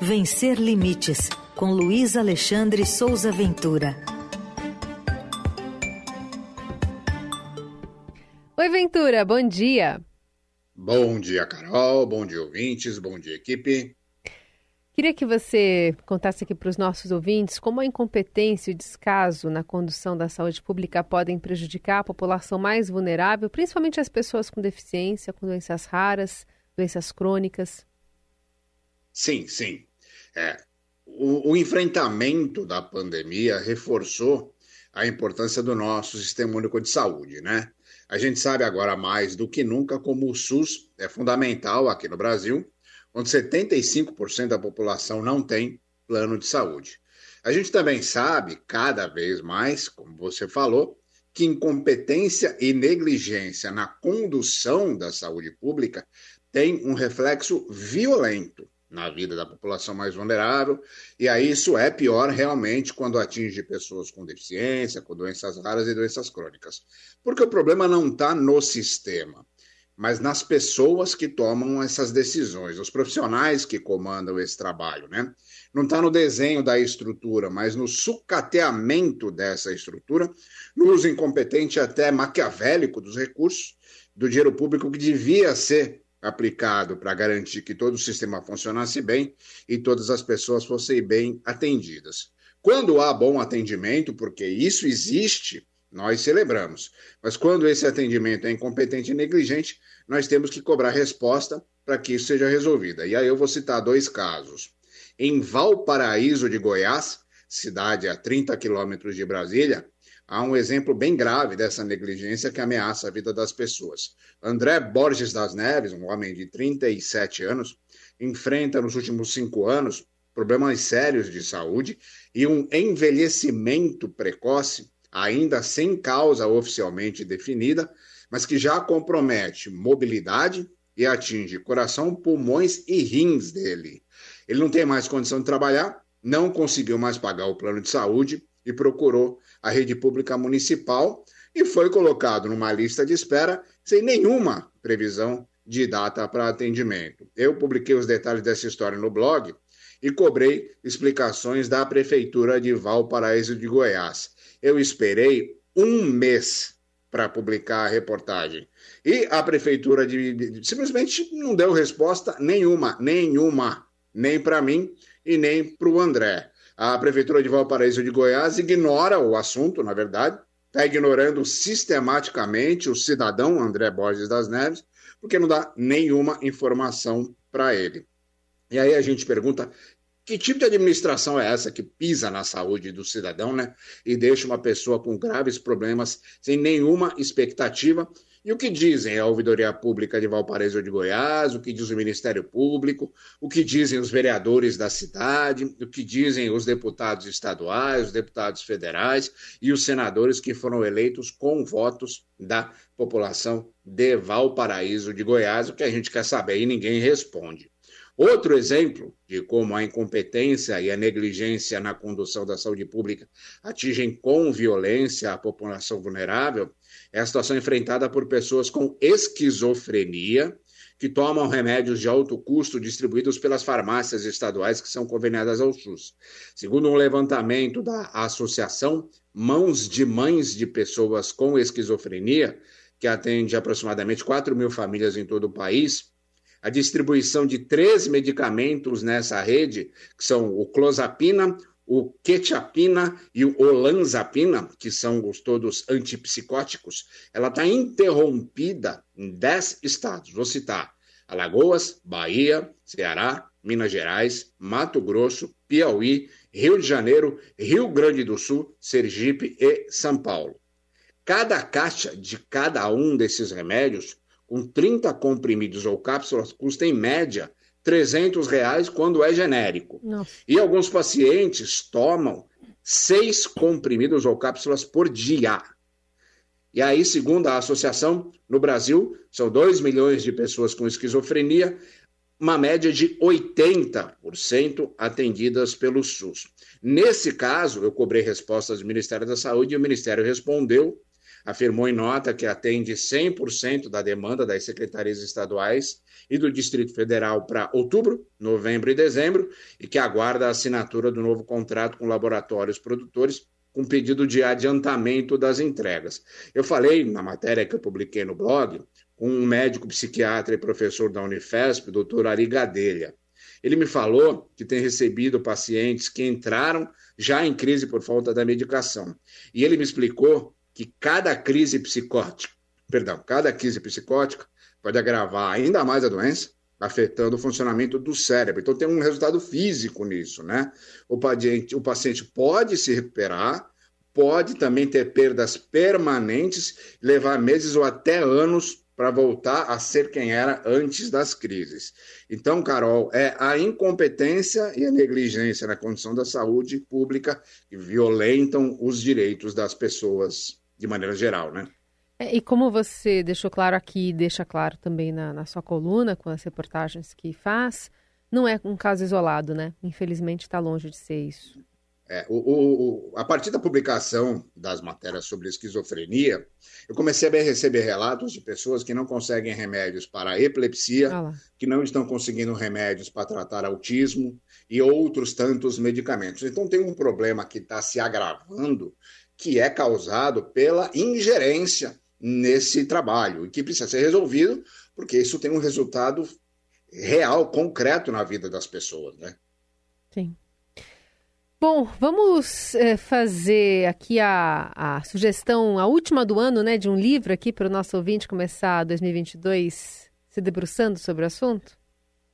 Vencer Limites, com Luiz Alexandre Souza Ventura. Oi, Ventura, bom dia. Bom dia, Carol. Bom dia, ouvintes. Bom dia, equipe. Queria que você contasse aqui para os nossos ouvintes como a incompetência e o descaso na condução da saúde pública podem prejudicar a população mais vulnerável, principalmente as pessoas com deficiência, com doenças raras, doenças crônicas. Sim, sim. É, o, o enfrentamento da pandemia reforçou a importância do nosso sistema único de saúde, né? A gente sabe agora mais do que nunca como o SUS é fundamental aqui no Brasil, onde 75% da população não tem plano de saúde. A gente também sabe, cada vez mais, como você falou, que incompetência e negligência na condução da saúde pública tem um reflexo violento na vida da população mais vulnerável, e aí isso é pior realmente quando atinge pessoas com deficiência, com doenças raras e doenças crônicas. Porque o problema não está no sistema, mas nas pessoas que tomam essas decisões, os profissionais que comandam esse trabalho, né? Não está no desenho da estrutura, mas no sucateamento dessa estrutura, no uso incompetente até maquiavélico dos recursos, do dinheiro público que devia ser aplicado para garantir que todo o sistema funcionasse bem e todas as pessoas fossem bem atendidas. Quando há bom atendimento, porque isso existe, nós celebramos. Mas quando esse atendimento é incompetente e negligente, nós temos que cobrar resposta para que isso seja resolvido. E aí eu vou citar dois casos. Em Valparaíso de Goiás, cidade a 30 quilômetros de Brasília, há um exemplo bem grave dessa negligência que ameaça a vida das pessoas. André Borges das Neves, um homem de 37 anos, enfrenta nos últimos cinco anos problemas sérios de saúde e um envelhecimento precoce, ainda sem causa oficialmente definida, mas que já compromete mobilidade e atinge coração, pulmões e rins dele. Ele não tem mais condição de trabalhar, não conseguiu mais pagar o plano de saúde e procurou a rede pública municipal e foi colocado numa lista de espera sem nenhuma previsão de data para atendimento. Eu publiquei os detalhes dessa história no blog e cobrei explicações da Prefeitura de Valparaíso de Goiás. Eu esperei um mês para publicar a reportagem. E a Prefeitura de, de, simplesmente não deu resposta nenhuma, nenhuma, nem para mim e nem para o André. A Prefeitura de Valparaíso de Goiás ignora o assunto, na verdade, está ignorando sistematicamente o cidadão André Borges das Neves, porque não dá nenhuma informação para ele. E aí a gente pergunta que tipo de administração é essa que pisa na saúde do cidadão, né? E deixa uma pessoa com graves problemas sem nenhuma expectativa e o que dizem a Ouvidoria Pública de Valparaíso de Goiás, o que diz o Ministério Público, o que dizem os vereadores da cidade, o que dizem os deputados estaduais, os deputados federais e os senadores que foram eleitos com votos da população de Valparaíso de Goiás, o que a gente quer saber e ninguém responde. Outro exemplo de como a incompetência e a negligência na condução da saúde pública atingem com violência a população vulnerável é a situação enfrentada por pessoas com esquizofrenia que tomam remédios de alto custo distribuídos pelas farmácias estaduais que são conveniadas ao SUS. Segundo um levantamento da Associação Mãos de Mães de Pessoas com Esquizofrenia, que atende aproximadamente 4 mil famílias em todo o país, a distribuição de três medicamentos nessa rede, que são o clozapina, o quetiapina e o olanzapina, que são os todos antipsicóticos, ela está interrompida em 10 estados. Vou citar Alagoas, Bahia, Ceará, Minas Gerais, Mato Grosso, Piauí, Rio de Janeiro, Rio Grande do Sul, Sergipe e São Paulo. Cada caixa de cada um desses remédios, com 30 comprimidos ou cápsulas, custa em média 300 reais quando é genérico. Nossa. E alguns pacientes tomam seis comprimidos ou cápsulas por dia. E aí, segundo a associação, no Brasil, são 2 milhões de pessoas com esquizofrenia, uma média de 80% atendidas pelo SUS. Nesse caso, eu cobrei respostas do Ministério da Saúde e o Ministério respondeu afirmou em nota que atende 100% da demanda das secretarias estaduais e do Distrito Federal para outubro, novembro e dezembro, e que aguarda a assinatura do novo contrato com laboratórios produtores com pedido de adiantamento das entregas. Eu falei na matéria que eu publiquei no blog com um médico psiquiatra e professor da Unifesp, doutor Ari Gadelha. Ele me falou que tem recebido pacientes que entraram já em crise por falta da medicação. E ele me explicou que cada crise psicótica, perdão, cada crise psicótica pode agravar ainda mais a doença, afetando o funcionamento do cérebro. Então tem um resultado físico nisso, né? O paciente, o paciente pode se recuperar, pode também ter perdas permanentes, levar meses ou até anos para voltar a ser quem era antes das crises. Então, Carol, é a incompetência e a negligência na condição da saúde pública que violentam os direitos das pessoas de maneira geral, né? É, e como você deixou claro aqui, deixa claro também na, na sua coluna, com as reportagens que faz, não é um caso isolado, né? Infelizmente está longe de ser isso. É, o, o, a partir da publicação das matérias sobre esquizofrenia, eu comecei a receber relatos de pessoas que não conseguem remédios para epilepsia, ah que não estão conseguindo remédios para tratar autismo e outros tantos medicamentos. Então, tem um problema que está se agravando, que é causado pela ingerência nesse trabalho e que precisa ser resolvido, porque isso tem um resultado real, concreto na vida das pessoas, né? Sim. Bom, vamos é, fazer aqui a, a sugestão, a última do ano, né, de um livro aqui para o nosso ouvinte começar 2022 se debruçando sobre o assunto?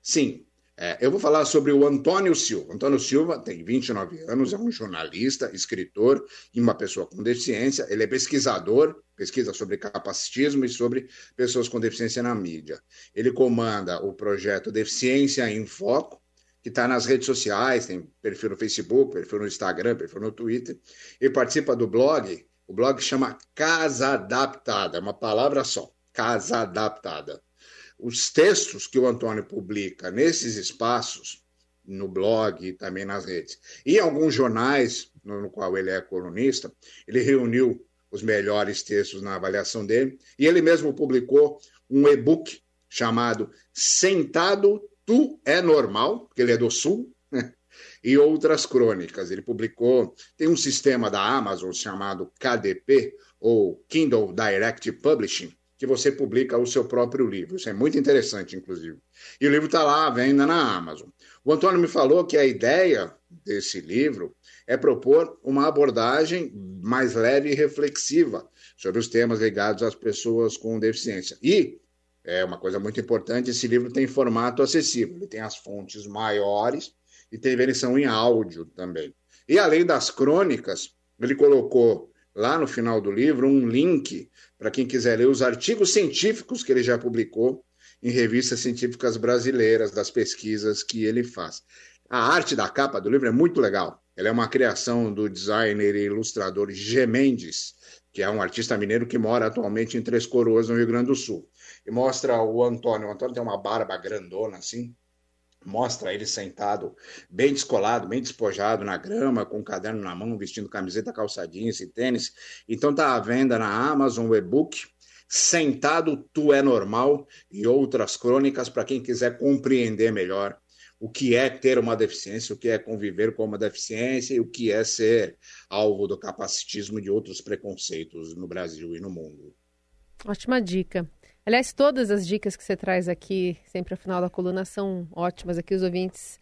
Sim. É, eu vou falar sobre o Antônio Silva. Antônio Silva tem 29 anos, é um jornalista, escritor e uma pessoa com deficiência. Ele é pesquisador, pesquisa sobre capacitismo e sobre pessoas com deficiência na mídia. Ele comanda o projeto Deficiência em Foco, que está nas redes sociais, tem perfil no Facebook, perfil no Instagram, perfil no Twitter, e participa do blog. O blog chama Casa Adaptada, é uma palavra só, Casa Adaptada. Os textos que o Antônio publica nesses espaços, no blog e também nas redes, e alguns jornais, no, qual ele é colunista, ele reuniu os melhores textos na avaliação dele, e ele mesmo publicou um e-book chamado Sentado Tu é Normal, porque ele é do Sul, e outras crônicas. Ele publicou, tem um sistema da Amazon chamado KDP, ou Kindle Direct Publishing, que você publica o seu próprio livro. Isso é muito interessante, inclusive. E o livro está lá à venda na Amazon. O Antônio me falou que a ideia desse livro é propor uma abordagem mais leve e reflexiva sobre os temas ligados às pessoas com deficiência. E é uma coisa muito importante, esse livro tem formato acessível, ele tem as fontes maiores e tem versão em áudio também. E além das crônicas, ele colocou lá no final do livro um link para quem quiser ler os artigos científicos que ele já publicou em revistas científicas brasileiras, das pesquisas que ele faz. A arte da capa do livro é muito legal. Ela é uma criação do designer e ilustrador G. Mendes, que é um artista mineiro que mora atualmente em Três Coroas, no Rio Grande do Sul e mostra o Antônio. O Antônio tem uma barba grandona assim, mostra ele sentado, bem descolado, bem despojado na grama, com um caderno na mão, vestindo camiseta, calça jeans e tênis. Então tá à venda na Amazon o e-book Sentado Tu é Normal e outras crônicas para quem quiser compreender melhor o que é ter uma deficiência, o que é conviver com uma deficiência e o que é ser alvo do capacitismo e de outros preconceitos no Brasil e no mundo. Ótima dica. Aliás, todas as dicas que você traz aqui, sempre ao final da coluna, são ótimas. Aqui os ouvintes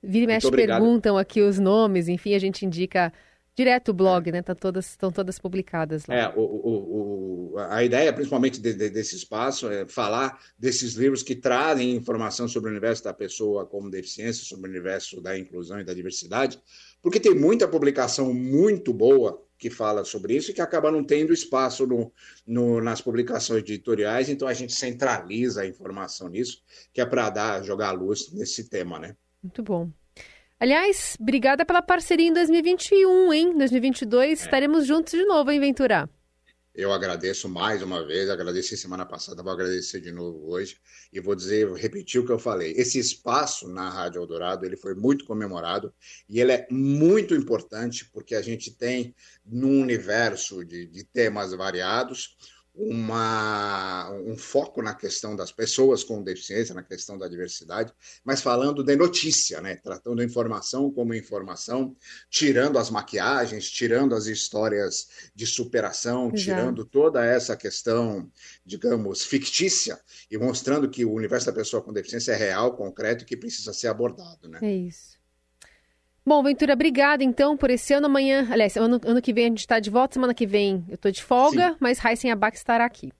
vira e mexe perguntam aqui os nomes, enfim, a gente indica direto o blog, né? Tá todas, estão todas publicadas lá. É, o, o, o, a ideia, principalmente de, de, desse espaço, é falar desses livros que trazem informação sobre o universo da pessoa com deficiência, sobre o universo da inclusão e da diversidade, porque tem muita publicação muito boa que fala sobre isso e que acaba não tendo espaço no, no, nas publicações editoriais, então a gente centraliza a informação nisso, que é para dar jogar luz nesse tema, né? Muito bom. Aliás, obrigada pela parceria em 2021, hein? 2022 é. estaremos juntos de novo, hein, Ventura? Eu agradeço mais uma vez, agradeci semana passada, vou agradecer de novo hoje e vou dizer, vou repetir o que eu falei. Esse espaço na Rádio Eldorado, ele foi muito comemorado e ele é muito importante porque a gente tem num universo de, de temas variados uma, um foco na questão das pessoas com deficiência, na questão da diversidade, mas falando de notícia, né? tratando a informação como informação, tirando as maquiagens, tirando as histórias de superação, Exato. tirando toda essa questão, digamos, fictícia e mostrando que o universo da pessoa com deficiência é real, concreto e que precisa ser abordado. Né? É isso. Bom, Ventura, obrigada então por esse ano. Amanhã, aliás, ano, ano que vem a gente está de volta, semana que vem eu estou de folga, Sim. mas Heisen Abac estará aqui.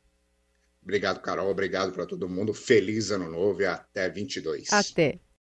Obrigado, Carol. Obrigado para todo mundo. Feliz ano novo e até 22. Até.